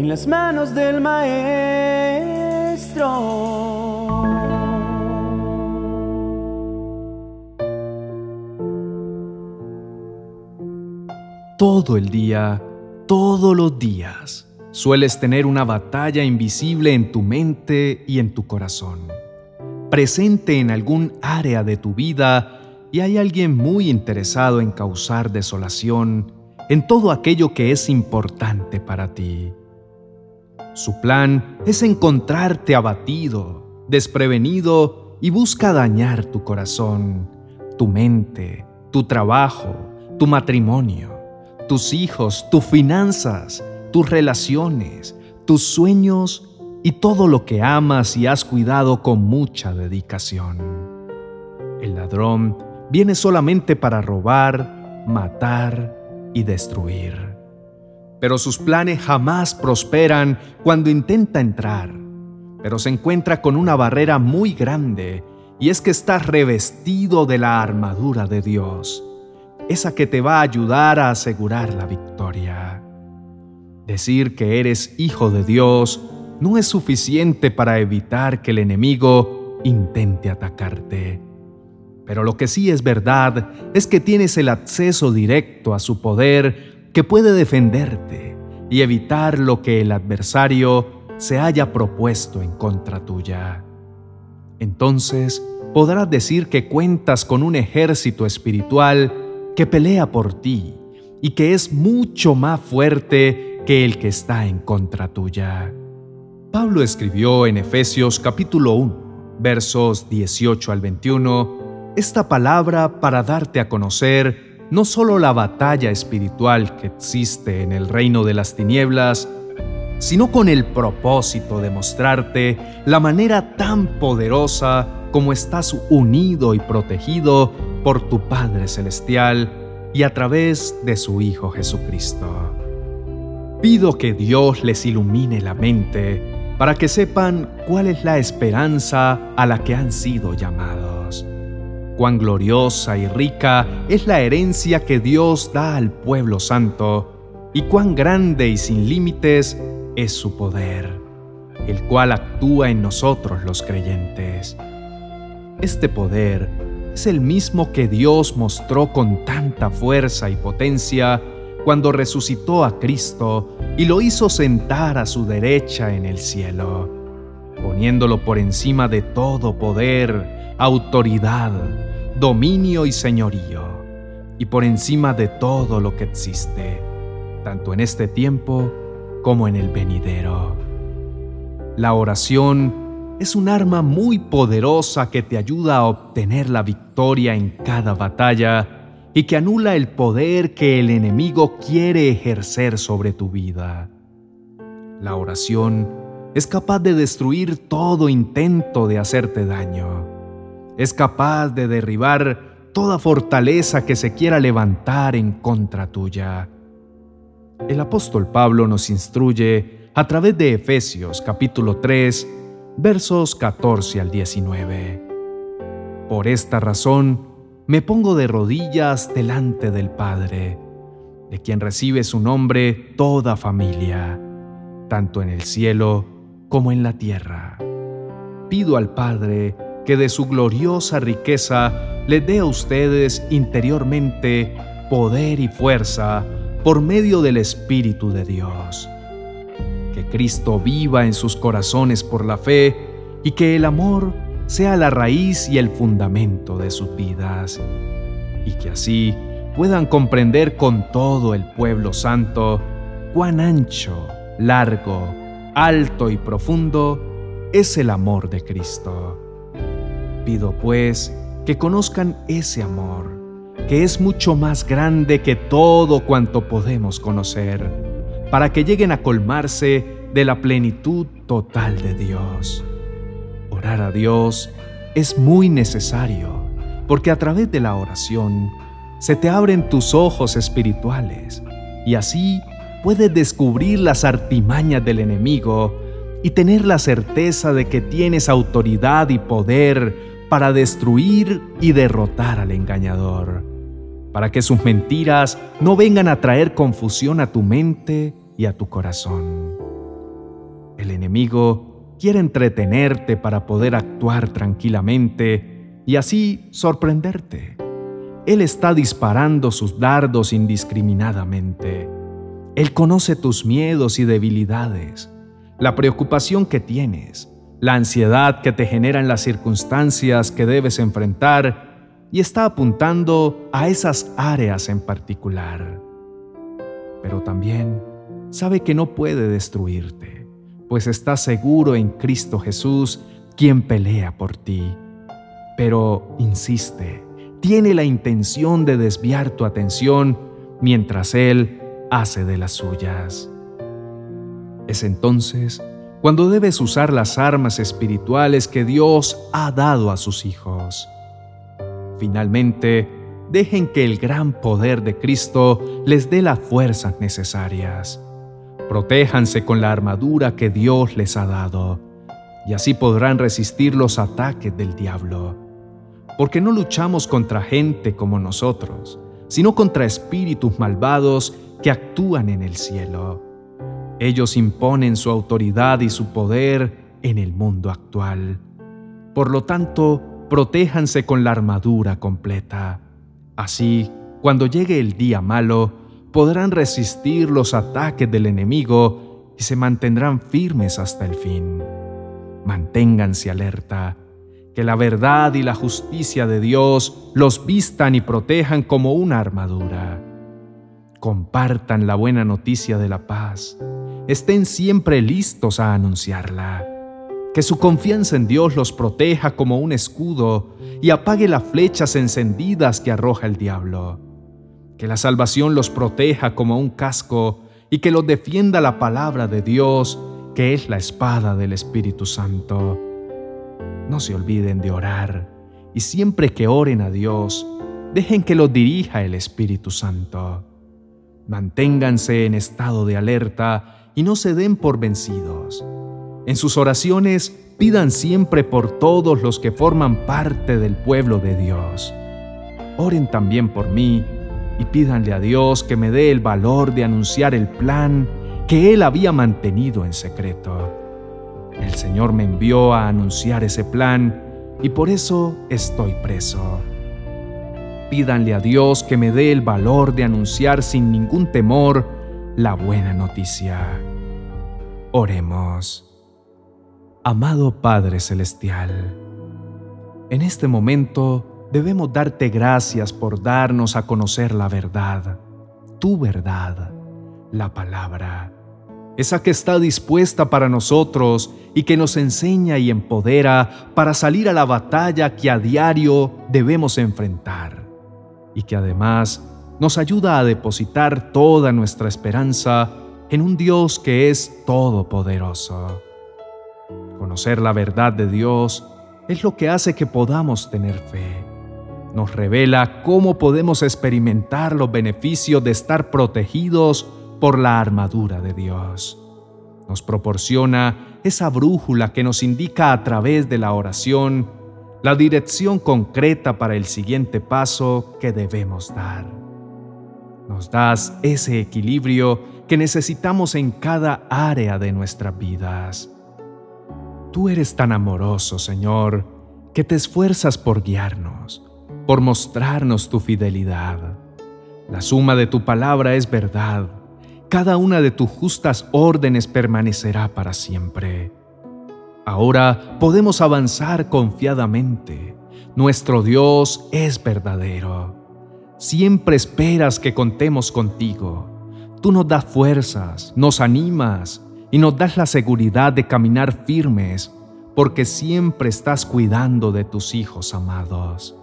en las manos del Maestro. Todo el día, todos los días, sueles tener una batalla invisible en tu mente y en tu corazón, presente en algún área de tu vida y hay alguien muy interesado en causar desolación en todo aquello que es importante para ti. Su plan es encontrarte abatido, desprevenido y busca dañar tu corazón, tu mente, tu trabajo, tu matrimonio, tus hijos, tus finanzas, tus relaciones, tus sueños y todo lo que amas y has cuidado con mucha dedicación. El ladrón viene solamente para robar, matar y destruir. Pero sus planes jamás prosperan cuando intenta entrar, pero se encuentra con una barrera muy grande y es que estás revestido de la armadura de Dios, esa que te va a ayudar a asegurar la victoria. Decir que eres hijo de Dios no es suficiente para evitar que el enemigo intente atacarte. Pero lo que sí es verdad es que tienes el acceso directo a su poder que puede defenderte y evitar lo que el adversario se haya propuesto en contra tuya. Entonces podrás decir que cuentas con un ejército espiritual que pelea por ti y que es mucho más fuerte que el que está en contra tuya. Pablo escribió en Efesios capítulo 1, versos 18 al 21, esta palabra para darte a conocer no solo la batalla espiritual que existe en el reino de las tinieblas, sino con el propósito de mostrarte la manera tan poderosa como estás unido y protegido por tu Padre Celestial y a través de su Hijo Jesucristo. Pido que Dios les ilumine la mente para que sepan cuál es la esperanza a la que han sido llamados cuán gloriosa y rica es la herencia que Dios da al pueblo santo, y cuán grande y sin límites es su poder, el cual actúa en nosotros los creyentes. Este poder es el mismo que Dios mostró con tanta fuerza y potencia cuando resucitó a Cristo y lo hizo sentar a su derecha en el cielo, poniéndolo por encima de todo poder, autoridad, dominio y señorío, y por encima de todo lo que existe, tanto en este tiempo como en el venidero. La oración es un arma muy poderosa que te ayuda a obtener la victoria en cada batalla y que anula el poder que el enemigo quiere ejercer sobre tu vida. La oración es capaz de destruir todo intento de hacerte daño es capaz de derribar toda fortaleza que se quiera levantar en contra tuya. El apóstol Pablo nos instruye a través de Efesios capítulo 3, versos 14 al 19. Por esta razón, me pongo de rodillas delante del Padre, de quien recibe su nombre toda familia, tanto en el cielo como en la tierra. Pido al Padre que de su gloriosa riqueza le dé a ustedes interiormente poder y fuerza por medio del Espíritu de Dios. Que Cristo viva en sus corazones por la fe y que el amor sea la raíz y el fundamento de sus vidas. Y que así puedan comprender con todo el pueblo santo cuán ancho, largo, alto y profundo es el amor de Cristo Pido pues que conozcan ese amor, que es mucho más grande que todo cuanto podemos conocer, para que lleguen a colmarse de la plenitud total de Dios. Orar a Dios es muy necesario, porque a través de la oración se te abren tus ojos espirituales y así puedes descubrir las artimañas del enemigo y tener la certeza de que tienes autoridad y poder para destruir y derrotar al engañador, para que sus mentiras no vengan a traer confusión a tu mente y a tu corazón. El enemigo quiere entretenerte para poder actuar tranquilamente y así sorprenderte. Él está disparando sus dardos indiscriminadamente. Él conoce tus miedos y debilidades, la preocupación que tienes, la ansiedad que te generan las circunstancias que debes enfrentar y está apuntando a esas áreas en particular. Pero también sabe que no puede destruirte, pues está seguro en Cristo Jesús, quien pelea por ti. Pero insiste, tiene la intención de desviar tu atención mientras Él hace de las suyas. Es entonces cuando debes usar las armas espirituales que Dios ha dado a sus hijos. Finalmente, dejen que el gran poder de Cristo les dé las fuerzas necesarias. Protéjanse con la armadura que Dios les ha dado, y así podrán resistir los ataques del diablo. Porque no luchamos contra gente como nosotros, sino contra espíritus malvados que actúan en el cielo. Ellos imponen su autoridad y su poder en el mundo actual. Por lo tanto, protéjanse con la armadura completa. Así, cuando llegue el día malo, podrán resistir los ataques del enemigo y se mantendrán firmes hasta el fin. Manténganse alerta, que la verdad y la justicia de Dios los vistan y protejan como una armadura. Compartan la buena noticia de la paz estén siempre listos a anunciarla. Que su confianza en Dios los proteja como un escudo y apague las flechas encendidas que arroja el diablo. Que la salvación los proteja como un casco y que los defienda la palabra de Dios, que es la espada del Espíritu Santo. No se olviden de orar y siempre que oren a Dios, dejen que los dirija el Espíritu Santo. Manténganse en estado de alerta y no se den por vencidos. En sus oraciones pidan siempre por todos los que forman parte del pueblo de Dios. Oren también por mí y pídanle a Dios que me dé el valor de anunciar el plan que Él había mantenido en secreto. El Señor me envió a anunciar ese plan y por eso estoy preso. Pídanle a Dios que me dé el valor de anunciar sin ningún temor la buena noticia. Oremos. Amado Padre Celestial, en este momento debemos darte gracias por darnos a conocer la verdad, tu verdad, la palabra, esa que está dispuesta para nosotros y que nos enseña y empodera para salir a la batalla que a diario debemos enfrentar y que además nos ayuda a depositar toda nuestra esperanza en un Dios que es todopoderoso. Conocer la verdad de Dios es lo que hace que podamos tener fe. Nos revela cómo podemos experimentar los beneficios de estar protegidos por la armadura de Dios. Nos proporciona esa brújula que nos indica a través de la oración la dirección concreta para el siguiente paso que debemos dar. Nos das ese equilibrio que necesitamos en cada área de nuestras vidas. Tú eres tan amoroso, Señor, que te esfuerzas por guiarnos, por mostrarnos tu fidelidad. La suma de tu palabra es verdad. Cada una de tus justas órdenes permanecerá para siempre. Ahora podemos avanzar confiadamente. Nuestro Dios es verdadero. Siempre esperas que contemos contigo. Tú nos das fuerzas, nos animas y nos das la seguridad de caminar firmes porque siempre estás cuidando de tus hijos amados.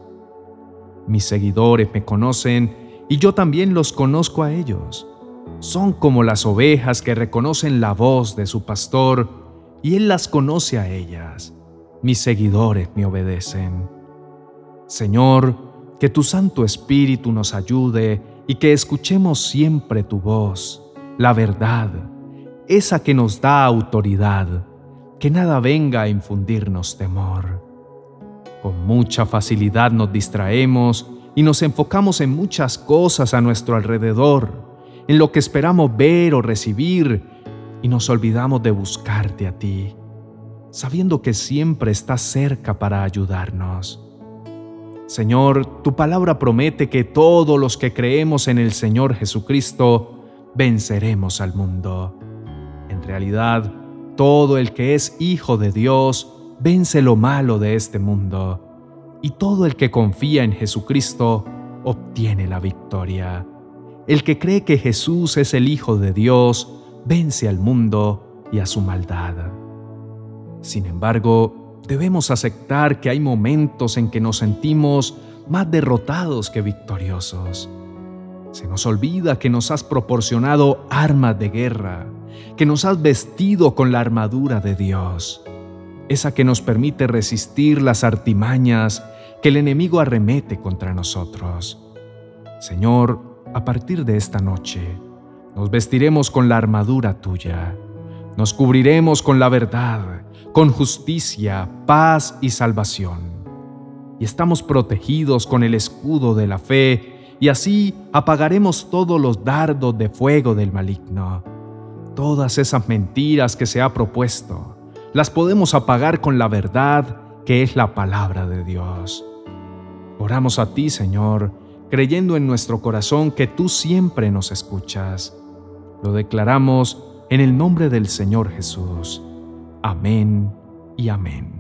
Mis seguidores me conocen y yo también los conozco a ellos. Son como las ovejas que reconocen la voz de su pastor y él las conoce a ellas. Mis seguidores me obedecen. Señor, que tu Santo Espíritu nos ayude y que escuchemos siempre tu voz, la verdad, esa que nos da autoridad, que nada venga a infundirnos temor. Con mucha facilidad nos distraemos y nos enfocamos en muchas cosas a nuestro alrededor, en lo que esperamos ver o recibir, y nos olvidamos de buscarte a ti, sabiendo que siempre estás cerca para ayudarnos. Señor, tu palabra promete que todos los que creemos en el Señor Jesucristo venceremos al mundo. En realidad, todo el que es hijo de Dios vence lo malo de este mundo, y todo el que confía en Jesucristo obtiene la victoria. El que cree que Jesús es el Hijo de Dios vence al mundo y a su maldad. Sin embargo, debemos aceptar que hay momentos en que nos sentimos más derrotados que victoriosos. Se nos olvida que nos has proporcionado armas de guerra, que nos has vestido con la armadura de Dios, esa que nos permite resistir las artimañas que el enemigo arremete contra nosotros. Señor, a partir de esta noche, nos vestiremos con la armadura tuya, nos cubriremos con la verdad, con justicia, paz y salvación. Y estamos protegidos con el escudo de la fe, y así apagaremos todos los dardos de fuego del maligno. Todas esas mentiras que se ha propuesto, las podemos apagar con la verdad que es la palabra de Dios. Oramos a ti, Señor, creyendo en nuestro corazón que tú siempre nos escuchas. Lo declaramos en el nombre del Señor Jesús. Amén y amén.